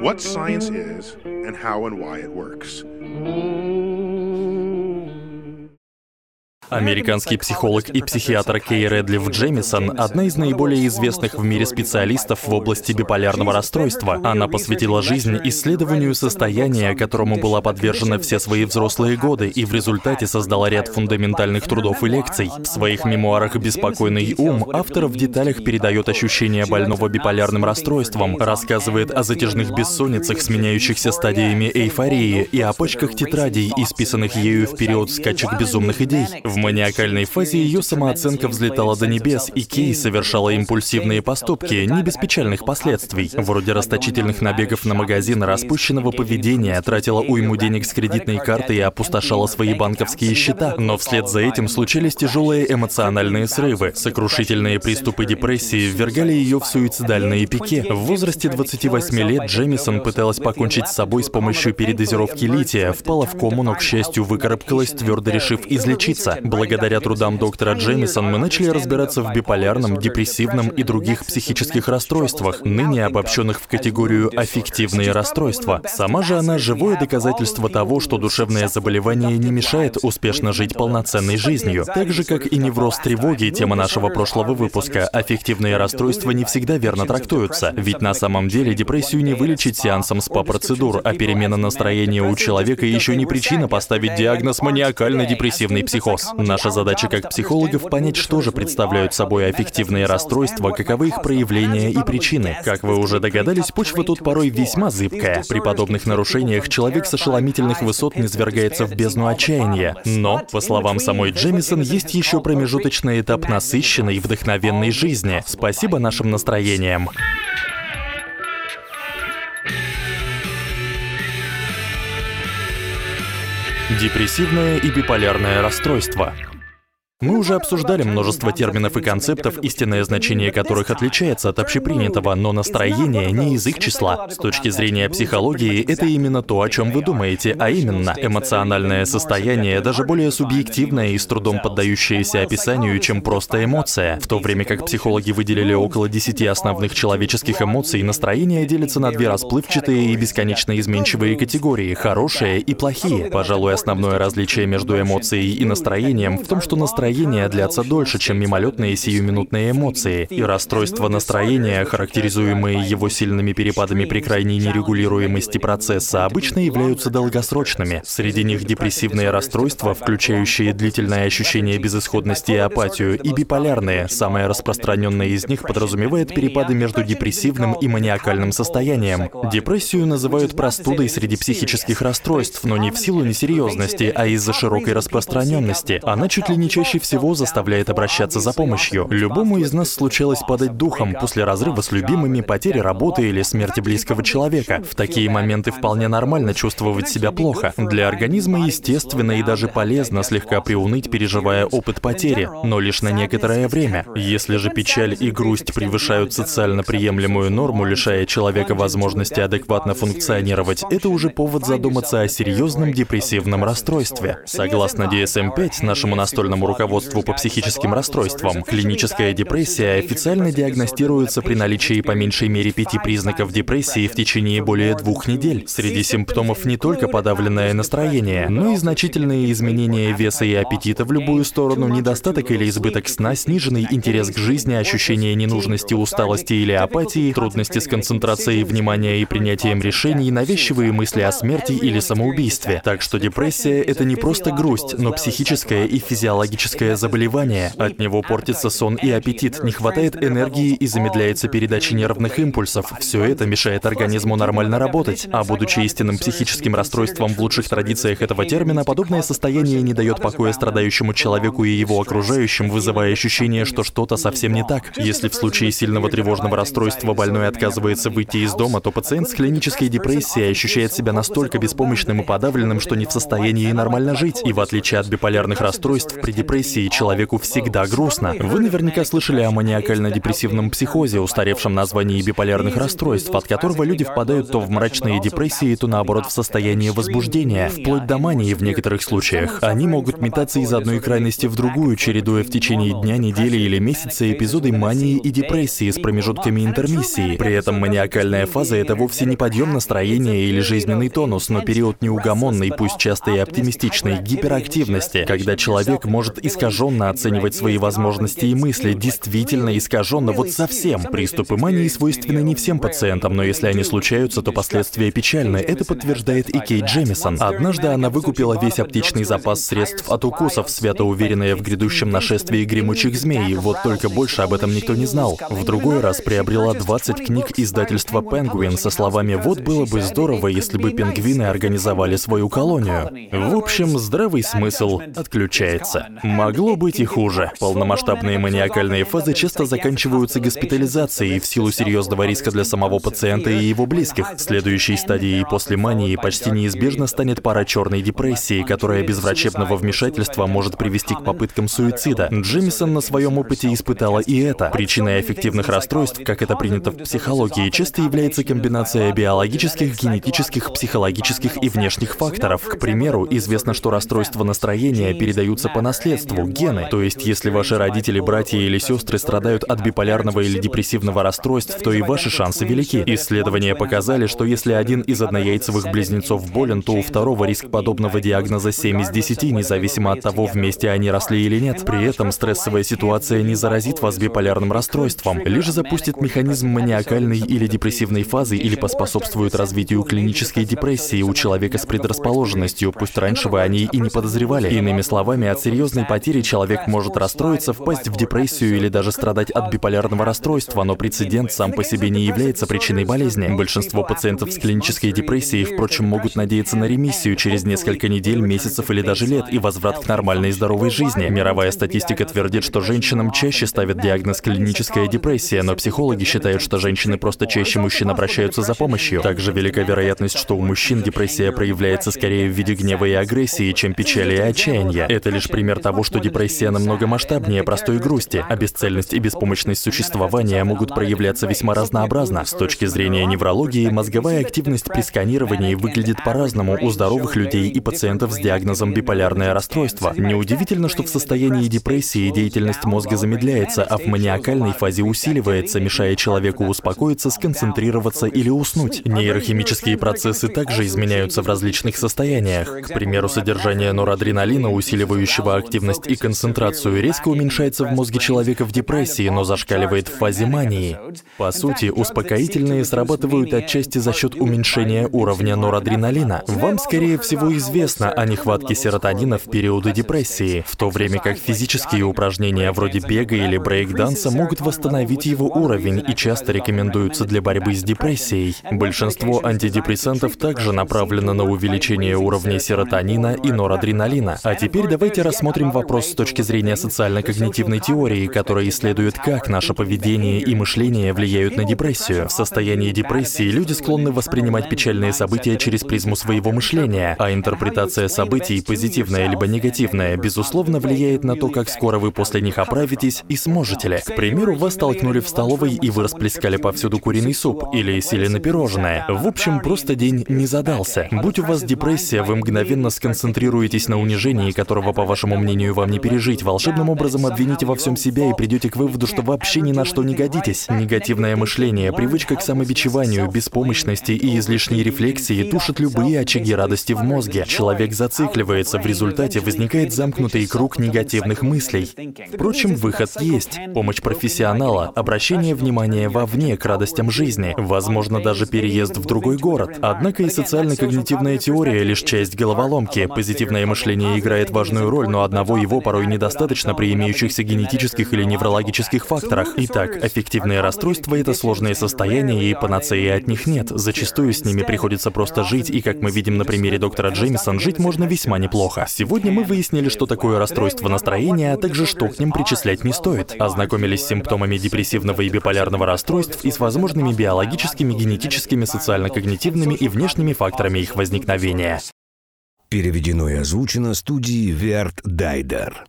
what science is and how and why it works. Американский психолог и психиатр Кей Редлиф Джемисон — одна из наиболее известных в мире специалистов в области биполярного расстройства. Она посвятила жизнь исследованию состояния, которому была подвержена все свои взрослые годы, и в результате создала ряд фундаментальных трудов и лекций. В своих мемуарах «Беспокойный ум» автор в деталях передает ощущения больного биполярным расстройством, рассказывает о затяжных бессонницах, сменяющихся стадиями эйфории, и о пачках тетрадей, исписанных ею в период скачек безумных идей. В маниакальной фазе ее самооценка взлетала до небес, и Кей совершала импульсивные поступки, не без печальных последствий, вроде расточительных набегов на магазин, распущенного поведения, тратила уйму денег с кредитной карты и опустошала свои банковские счета. Но вслед за этим случились тяжелые эмоциональные срывы. Сокрушительные приступы депрессии ввергали ее в суицидальные пике. В возрасте 28 лет Джемисон пыталась покончить с собой с помощью передозировки лития, впала в кому, но, к счастью, выкарабкалась, твердо решив излечиться. Благодаря трудам доктора Джемисон мы начали разбираться в биполярном, депрессивном и других психических расстройствах, ныне обобщенных в категорию аффективные расстройства. Сама же она живое доказательство того, что душевное заболевание не мешает успешно жить полноценной жизнью. Так же, как и невроз тревоги, тема нашего прошлого выпуска, аффективные расстройства не всегда верно трактуются. Ведь на самом деле депрессию не вылечить сеансом СПА-процедур, а перемена настроения у человека еще не причина поставить диагноз маниакально-депрессивный психоз. Наша задача как психологов понять, что же представляют собой аффективные расстройства, каковы их проявления и причины. Как вы уже догадались, почва тут порой весьма зыбкая. При подобных нарушениях человек с ошеломительных высот низвергается в бездну отчаяния. Но, по словам самой Джемисон, есть еще промежуточный этап насыщенной, вдохновенной жизни. Спасибо нашим настроениям. Депрессивное и биполярное расстройство. Мы уже обсуждали множество терминов и концептов, истинное значение которых отличается от общепринятого, но настроение не из их числа. С точки зрения психологии, это именно то, о чем вы думаете, а именно эмоциональное состояние, даже более субъективное и с трудом поддающееся описанию, чем просто эмоция. В то время как психологи выделили около 10 основных человеческих эмоций, настроение делится на две расплывчатые и бесконечно изменчивые категории — хорошие и плохие. Пожалуй, основное различие между эмоцией и настроением в том, что настроение настроения длятся дольше, чем мимолетные сиюминутные эмоции, и расстройства настроения, характеризуемые его сильными перепадами при крайней нерегулируемости процесса, обычно являются долгосрочными. Среди них депрессивные расстройства, включающие длительное ощущение безысходности и апатию, и биполярные. Самое распространенное из них подразумевает перепады между депрессивным и маниакальным состоянием. Депрессию называют простудой среди психических расстройств, но не в силу несерьезности, а из-за широкой распространенности. Она чуть ли не чаще всего заставляет обращаться за помощью. Любому из нас случалось падать духом после разрыва с любимыми, потери работы или смерти близкого человека. В такие моменты вполне нормально чувствовать себя плохо. Для организма естественно и даже полезно слегка приуныть, переживая опыт потери, но лишь на некоторое время. Если же печаль и грусть превышают социально приемлемую норму, лишая человека возможности адекватно функционировать, это уже повод задуматься о серьезном депрессивном расстройстве. Согласно DSM-5, нашему настольному руководству, руководству по психическим расстройствам. Клиническая депрессия официально диагностируется при наличии по меньшей мере пяти признаков депрессии в течение более двух недель. Среди симптомов не только подавленное настроение, но и значительные изменения веса и аппетита в любую сторону, недостаток или избыток сна, сниженный интерес к жизни, ощущение ненужности, усталости или апатии, трудности с концентрацией внимания и принятием решений, навязчивые мысли о смерти или самоубийстве. Так что депрессия — это не просто грусть, но психическая и физиологическая хроническое заболевание. От него портится сон и аппетит, не хватает энергии и замедляется передача нервных импульсов. Все это мешает организму нормально работать. А будучи истинным психическим расстройством в лучших традициях этого термина, подобное состояние не дает покоя страдающему человеку и его окружающим, вызывая ощущение, что что-то совсем не так. Если в случае сильного тревожного расстройства больной отказывается выйти из дома, то пациент с клинической депрессией ощущает себя настолько беспомощным и подавленным, что не в состоянии нормально жить. И в отличие от биполярных расстройств, при депрессии депрессии, человеку всегда грустно. Вы наверняка слышали о маниакально-депрессивном психозе, устаревшем названии биполярных расстройств, от которого люди впадают то в мрачные депрессии, то наоборот в состояние возбуждения, вплоть до мании в некоторых случаях. Они могут метаться из одной крайности в другую, чередуя в течение дня, недели или месяца эпизоды мании и депрессии с промежутками интермиссии. При этом маниакальная фаза — это вовсе не подъем настроения или жизненный тонус, но период неугомонной, пусть часто и оптимистичной, гиперактивности, когда человек может искаженно оценивать свои возможности и мысли, действительно искаженно, вот совсем. Приступы мании свойственны не всем пациентам, но если они случаются, то последствия печальны. Это подтверждает и Кейт Джемисон. Однажды она выкупила весь аптечный запас средств от укусов, свято уверенная в грядущем нашествии гремучих змей. Вот только больше об этом никто не знал. В другой раз приобрела 20 книг издательства Penguin со словами «Вот было бы здорово, если бы пингвины организовали свою колонию». В общем, здравый смысл отключается. Могло быть и хуже. Полномасштабные маниакальные фазы часто заканчиваются госпитализацией в силу серьезного риска для самого пациента и его близких. Следующей стадией после мании почти неизбежно станет пара черной депрессии, которая без врачебного вмешательства может привести к попыткам суицида. Джемисон на своем опыте испытала и это. Причиной аффективных расстройств, как это принято в психологии, часто является комбинация биологических, генетических, психологических и внешних факторов. К примеру, известно, что расстройства настроения передаются по наследству, гены. То есть, если ваши родители, братья или сестры страдают от биполярного или депрессивного расстройств, то и ваши шансы велики. Исследования показали, что если один из однояйцевых близнецов болен, то у второго риск подобного диагноза 7 из 10, независимо от того, вместе они росли или нет. При этом стрессовая ситуация не заразит вас биполярным расстройством, лишь запустит механизм маниакальной или депрессивной фазы или поспособствует развитию клинической депрессии у человека с предрасположенностью, пусть раньше вы о ней и не подозревали. Иными словами, от серьезной потери человек может расстроиться, впасть в депрессию или даже страдать от биполярного расстройства, но прецедент сам по себе не является причиной болезни. Большинство пациентов с клинической депрессией, впрочем, могут надеяться на ремиссию через несколько недель, месяцев или даже лет и возврат к нормальной здоровой жизни. Мировая статистика твердит, что женщинам чаще ставят диагноз клиническая депрессия, но психологи считают, что женщины просто чаще мужчин обращаются за помощью. Также велика вероятность, что у мужчин депрессия проявляется скорее в виде гнева и агрессии, чем печали и отчаяния. Это лишь пример того, что депрессия намного масштабнее простой грусти, а бесцельность и беспомощность существования могут проявляться весьма разнообразно. С точки зрения неврологии, мозговая активность при сканировании выглядит по-разному у здоровых людей и пациентов с диагнозом биполярное расстройство. Неудивительно, что в состоянии депрессии деятельность мозга замедляется, а в маниакальной фазе усиливается, мешая человеку успокоиться, сконцентрироваться или уснуть. Нейрохимические процессы также изменяются в различных состояниях. К примеру, содержание норадреналина, усиливающего активность и концентрацию, резко уменьшается в мозге человека в депрессии, но зашкаливает в фазе мании. По сути, успокоительные срабатывают отчасти за счет уменьшения уровня норадреналина. Вам, скорее всего, известно о нехватке серотонина в периоды депрессии, в то время как физические упражнения вроде бега или брейк-данса могут восстановить его уровень и часто рекомендуются для борьбы с депрессией. Большинство антидепрессантов также направлено на увеличение уровня серотонина и норадреналина. А теперь давайте рассмотрим вопрос с точки зрения социально-когнитивной теории, которая исследует, как наше поведение и мышление влияют на депрессию. В состоянии депрессии люди склонны воспринимать печальные события через призму своего мышления, а интерпретация событий, позитивная либо негативная, безусловно влияет на то, как скоро вы после них оправитесь и сможете ли. К примеру, вас столкнули в столовой и вы расплескали повсюду куриный суп или сели на пирожное. В общем, просто день не задался. Будь у вас депрессия, вы мгновенно сконцентрируетесь на унижении, которого, по вашему мнению, вам не пережить. Волшебным образом обвините во всем себя и придете к выводу, что вообще ни на что не годитесь. Негативное мышление, привычка к самобичеванию, беспомощности и излишней рефлексии тушат любые очаги радости в мозге. Человек зацикливается, в результате возникает замкнутый круг негативных мыслей. Впрочем, выход есть. Помощь профессионала, обращение внимания вовне к радостям жизни, возможно, даже переезд в другой город. Однако и социально-когнитивная теория — лишь часть головоломки. Позитивное мышление играет важную роль, но одного его порой недостаточно при имеющихся генетических или неврологических факторах. Итак, аффективные расстройства — это сложные состояния, и панацеи от них нет. Зачастую с ними приходится просто жить, и, как мы видим на примере доктора Джеймисон, жить можно весьма неплохо. Сегодня мы выяснили, что такое расстройство настроения, а также что к ним причислять не стоит. Ознакомились с симптомами депрессивного и биполярного расстройств и с возможными биологическими, генетическими, социально-когнитивными и внешними факторами их возникновения. Переведено и озвучено студией Верт Дайдер.